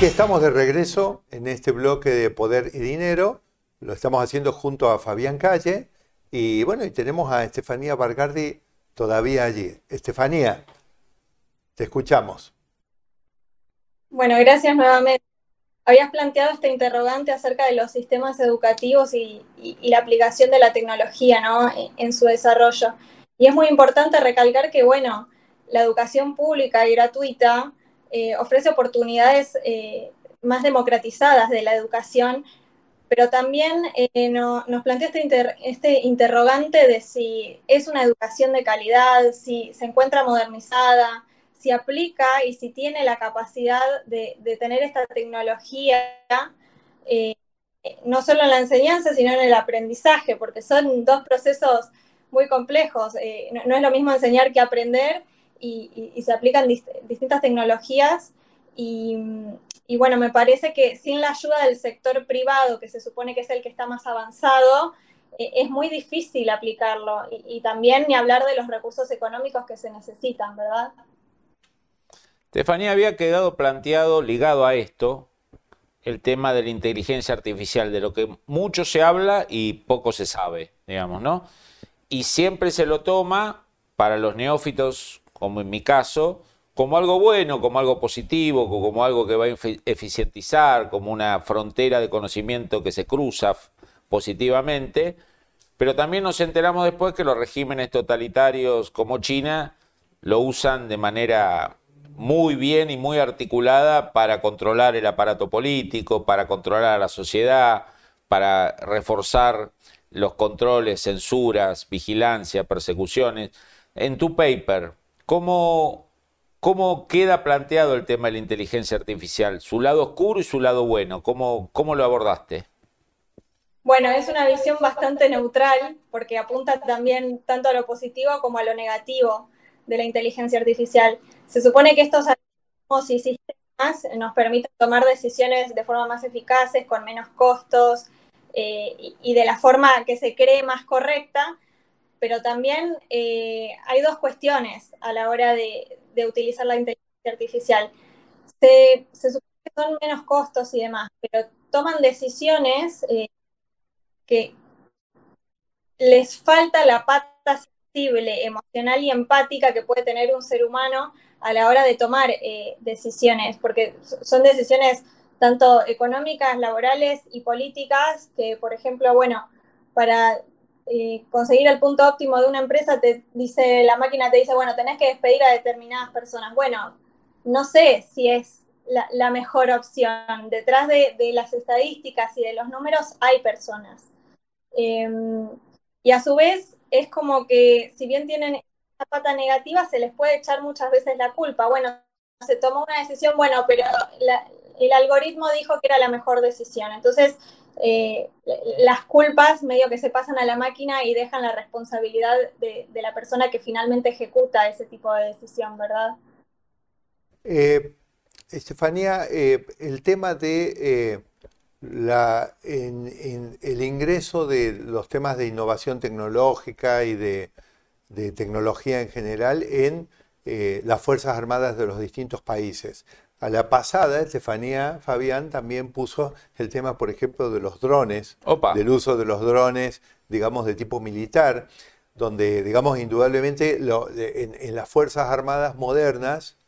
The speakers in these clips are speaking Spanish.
Aquí estamos de regreso en este bloque de Poder y Dinero. Lo estamos haciendo junto a Fabián Calle. Y bueno, y tenemos a Estefanía Bargardi todavía allí. Estefanía, te escuchamos. Bueno, gracias nuevamente. Habías planteado esta interrogante acerca de los sistemas educativos y, la aplicación de la tecnología ¿no? en su desarrollo. Y es muy importante recalcar que, bueno, la educación pública y gratuita eh, ofrece oportunidades eh, más democratizadas de la educación, pero también eh, nos plantea este, este, interrogante de si es una educación de calidad, si se encuentra modernizada, si aplica y si tiene la capacidad de, tener esta tecnología, no solo en la enseñanza, sino en el aprendizaje, porque son dos procesos muy complejos. no, es lo mismo enseñar que aprender y, se aplican distintas tecnologías y, bueno, me parece que sin la ayuda del sector privado, que se supone que es el que está más avanzado, eh, es muy difícil aplicarlo y, también ni hablar de los recursos económicos que se necesitan, ¿verdad? Estefanía, había quedado planteado, ligado a esto, el tema de la inteligencia artificial, de lo que mucho se habla y poco se sabe, digamos, ¿no? Y siempre se lo toma para los neófitos como en mi caso, como algo bueno, como algo positivo, como algo que va a eficientizar, como una frontera de conocimiento que se cruza positivamente, pero también nos enteramos después que los regímenes totalitarios como China lo usan de manera muy bien y muy articulada para controlar el aparato político, para controlar a la sociedad, para reforzar los controles, censuras, vigilancia, persecuciones. En tu paper, ¿Cómo, ¿Cómo queda planteado el tema de la inteligencia artificial? Su lado oscuro y su lado bueno. ¿Cómo, cómo lo abordaste? Bueno, es una visión bastante neutral porque apunta también tanto a lo positivo como a lo negativo de la inteligencia artificial. Se supone que estos algoritmos y sistemas nos permiten tomar decisiones de forma más eficaces, con menos costos eh, y de la forma que se cree más correcta, pero también eh, hay dos cuestiones a la hora de, utilizar la inteligencia artificial. Se, supone que son menos costos y demás, pero toman decisiones eh, que les falta la pata sensible, emocional y empática que puede tener un ser humano a la hora de tomar eh, decisiones, porque son decisiones tanto económicas, laborales y políticas, que por ejemplo, bueno, para conseguir el punto óptimo de una empresa, te dice, la máquina te dice, bueno, tenés que despedir a determinadas personas. Bueno, no sé si es la, mejor opción. Detrás de, las estadísticas y de los números hay personas. Em, y a su vez es como que si bien tienen esa pata negativa, se les puede echar muchas veces la culpa. Bueno, se tomó una decisión, bueno, pero el algoritmo dijo que era la mejor decisión. Entonces, eh, las culpas medio que se pasan a la máquina y dejan la responsabilidad de, la persona que finalmente ejecuta ese tipo de decisión, ¿verdad? Eh, Estefanía, eh, el tema de la, el ingreso de los temas de innovación tecnológica y de, de tecnología en general en las Fuerzas Armadas de los distintos países. A la pasada, Estefanía Fabián también puso el tema, por ejemplo, de los drones, del uso de los drones, digamos, de tipo militar, donde, digamos, indudablemente en, las Fuerzas Armadas modernas,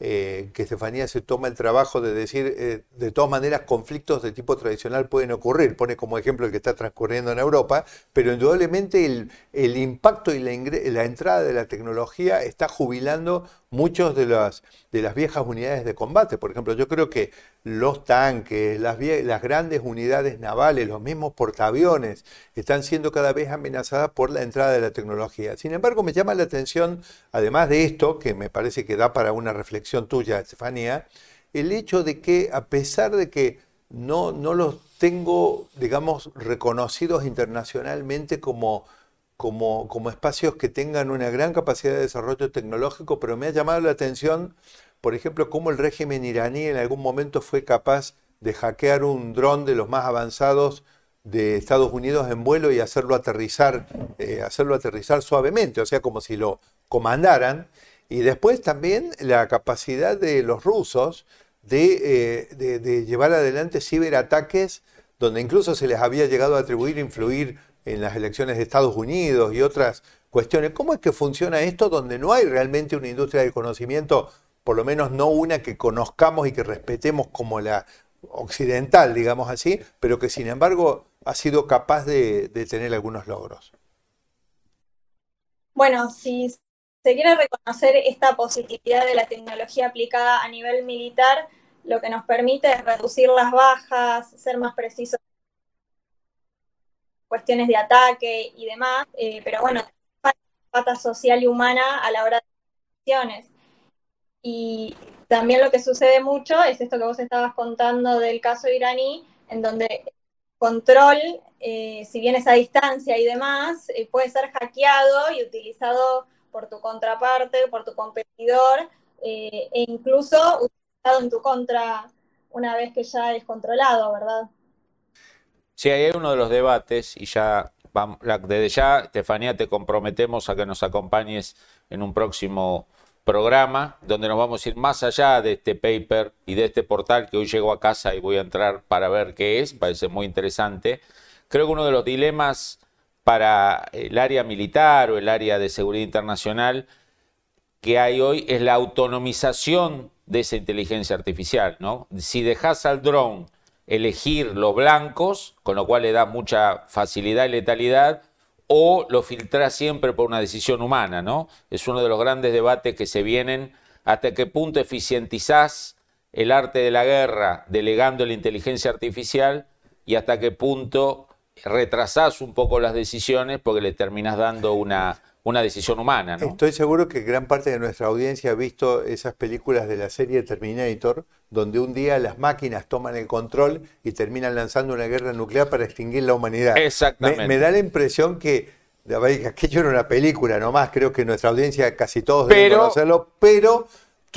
eh, que Estefanía se toma el trabajo de decir, eh, de todas maneras, conflictos de tipo tradicional pueden ocurrir, pone como ejemplo el que está transcurriendo en Europa, pero indudablemente el, impacto y la, entrada de la tecnología está jubilando muchos de las, de las viejas unidades de combate. Por ejemplo, yo creo que los tanques, las, grandes unidades navales, los mismos portaaviones, están siendo cada vez amenazadas por la entrada de la tecnología. Sin embargo, me llama la atención, además de esto, que me parece que da para una reflexión tuya, Estefanía, el hecho de que a pesar de que no, los tengo, digamos, reconocidos internacionalmente como, como espacios que tengan una gran capacidad de desarrollo tecnológico, pero me ha llamado la atención, por ejemplo, cómo el régimen iraní en algún momento fue capaz de hackear un dron de los más avanzados de Estados Unidos en vuelo y hacerlo aterrizar, eh, hacerlo aterrizar suavemente, o sea, como si lo comandaran. Y después también la capacidad de los rusos de, eh, de, llevar adelante ciberataques donde incluso se les había llegado a atribuir influir en las elecciones de Estados Unidos y otras cuestiones. ¿Cómo es que funciona esto donde no hay realmente una industria del conocimiento, por lo menos no una que conozcamos y que respetemos como la occidental, digamos así, pero que sin embargo ha sido capaz de, tener algunos logros? Bueno, si se quiere reconocer esta positividad de la tecnología aplicada a nivel militar, lo que nos permite es reducir las bajas, ser más precisos en cuestiones de ataque y demás, eh, pero bueno, pata social y humana a la hora de decisiones. Y también lo que sucede mucho es esto que vos estabas contando del caso iraní, en donde control, eh, si bien es a distancia y demás, eh, puede ser hackeado y utilizado por tu contraparte, por tu competidor, e incluso en tu contra una vez que ya es controlado, ¿verdad? Sí, ahí hay uno de los debates y ya, desde ya, Estefanía, te comprometemos a que nos acompañes en un próximo programa donde nos vamos a ir más allá de este paper y de este portal que hoy llego a casa y voy a entrar para ver qué es, parece muy interesante. Creo que uno de los dilemas para el área militar o el área de seguridad internacional que hay hoy es la autonomización de esa inteligencia artificial, ¿no? Si dejas al dron elegir los blancos, con lo cual le da mucha facilidad y letalidad, o lo filtras siempre por una decisión humana, ¿no? Es uno de los grandes debates que se vienen, hasta qué punto eficientizás el arte de la guerra delegando la inteligencia artificial y hasta qué punto retrasás un poco las decisiones porque le terminas dando una, una decisión humana. ¿no? Estoy seguro que gran parte de nuestra audiencia ha visto esas películas de la serie Terminator, donde un día las máquinas toman el control y terminan lanzando una guerra nuclear para extinguir la humanidad. Exactamente. Me, da la impresión que, aquello era una película nomás, creo que nuestra audiencia casi todos deben conocerlo, pero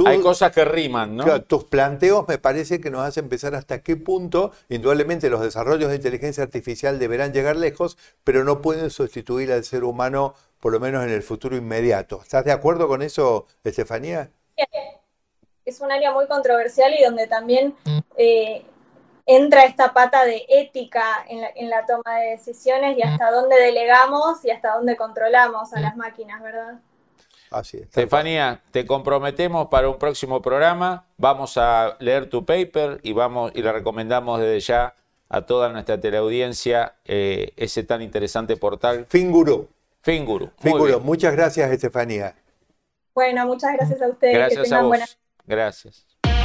hay cosas que riman, ¿no? tus planteos me parece que nos hacen empezar hasta qué punto, indudablemente los desarrollos de inteligencia artificial deberán llegar lejos, pero no pueden sustituir al ser humano, por lo menos en el futuro inmediato. ¿Estás de acuerdo con eso, Estefanía? Es un área muy controversial y donde también eh, entra esta pata de ética en la, en la toma de decisiones y hasta dónde delegamos y hasta dónde controlamos a las máquinas, ¿verdad? Así es. Estefanía, te comprometemos para un próximo programa. Vamos a leer tu paper y vamos y le recomendamos desde ya a toda nuestra teleaudiencia eh, ese tan interesante portal. Finguru. Finguru. Finguru. Muchas gracias, Estefanía. Bueno, muchas gracias a ustedes. Gracias a vos. Gracias.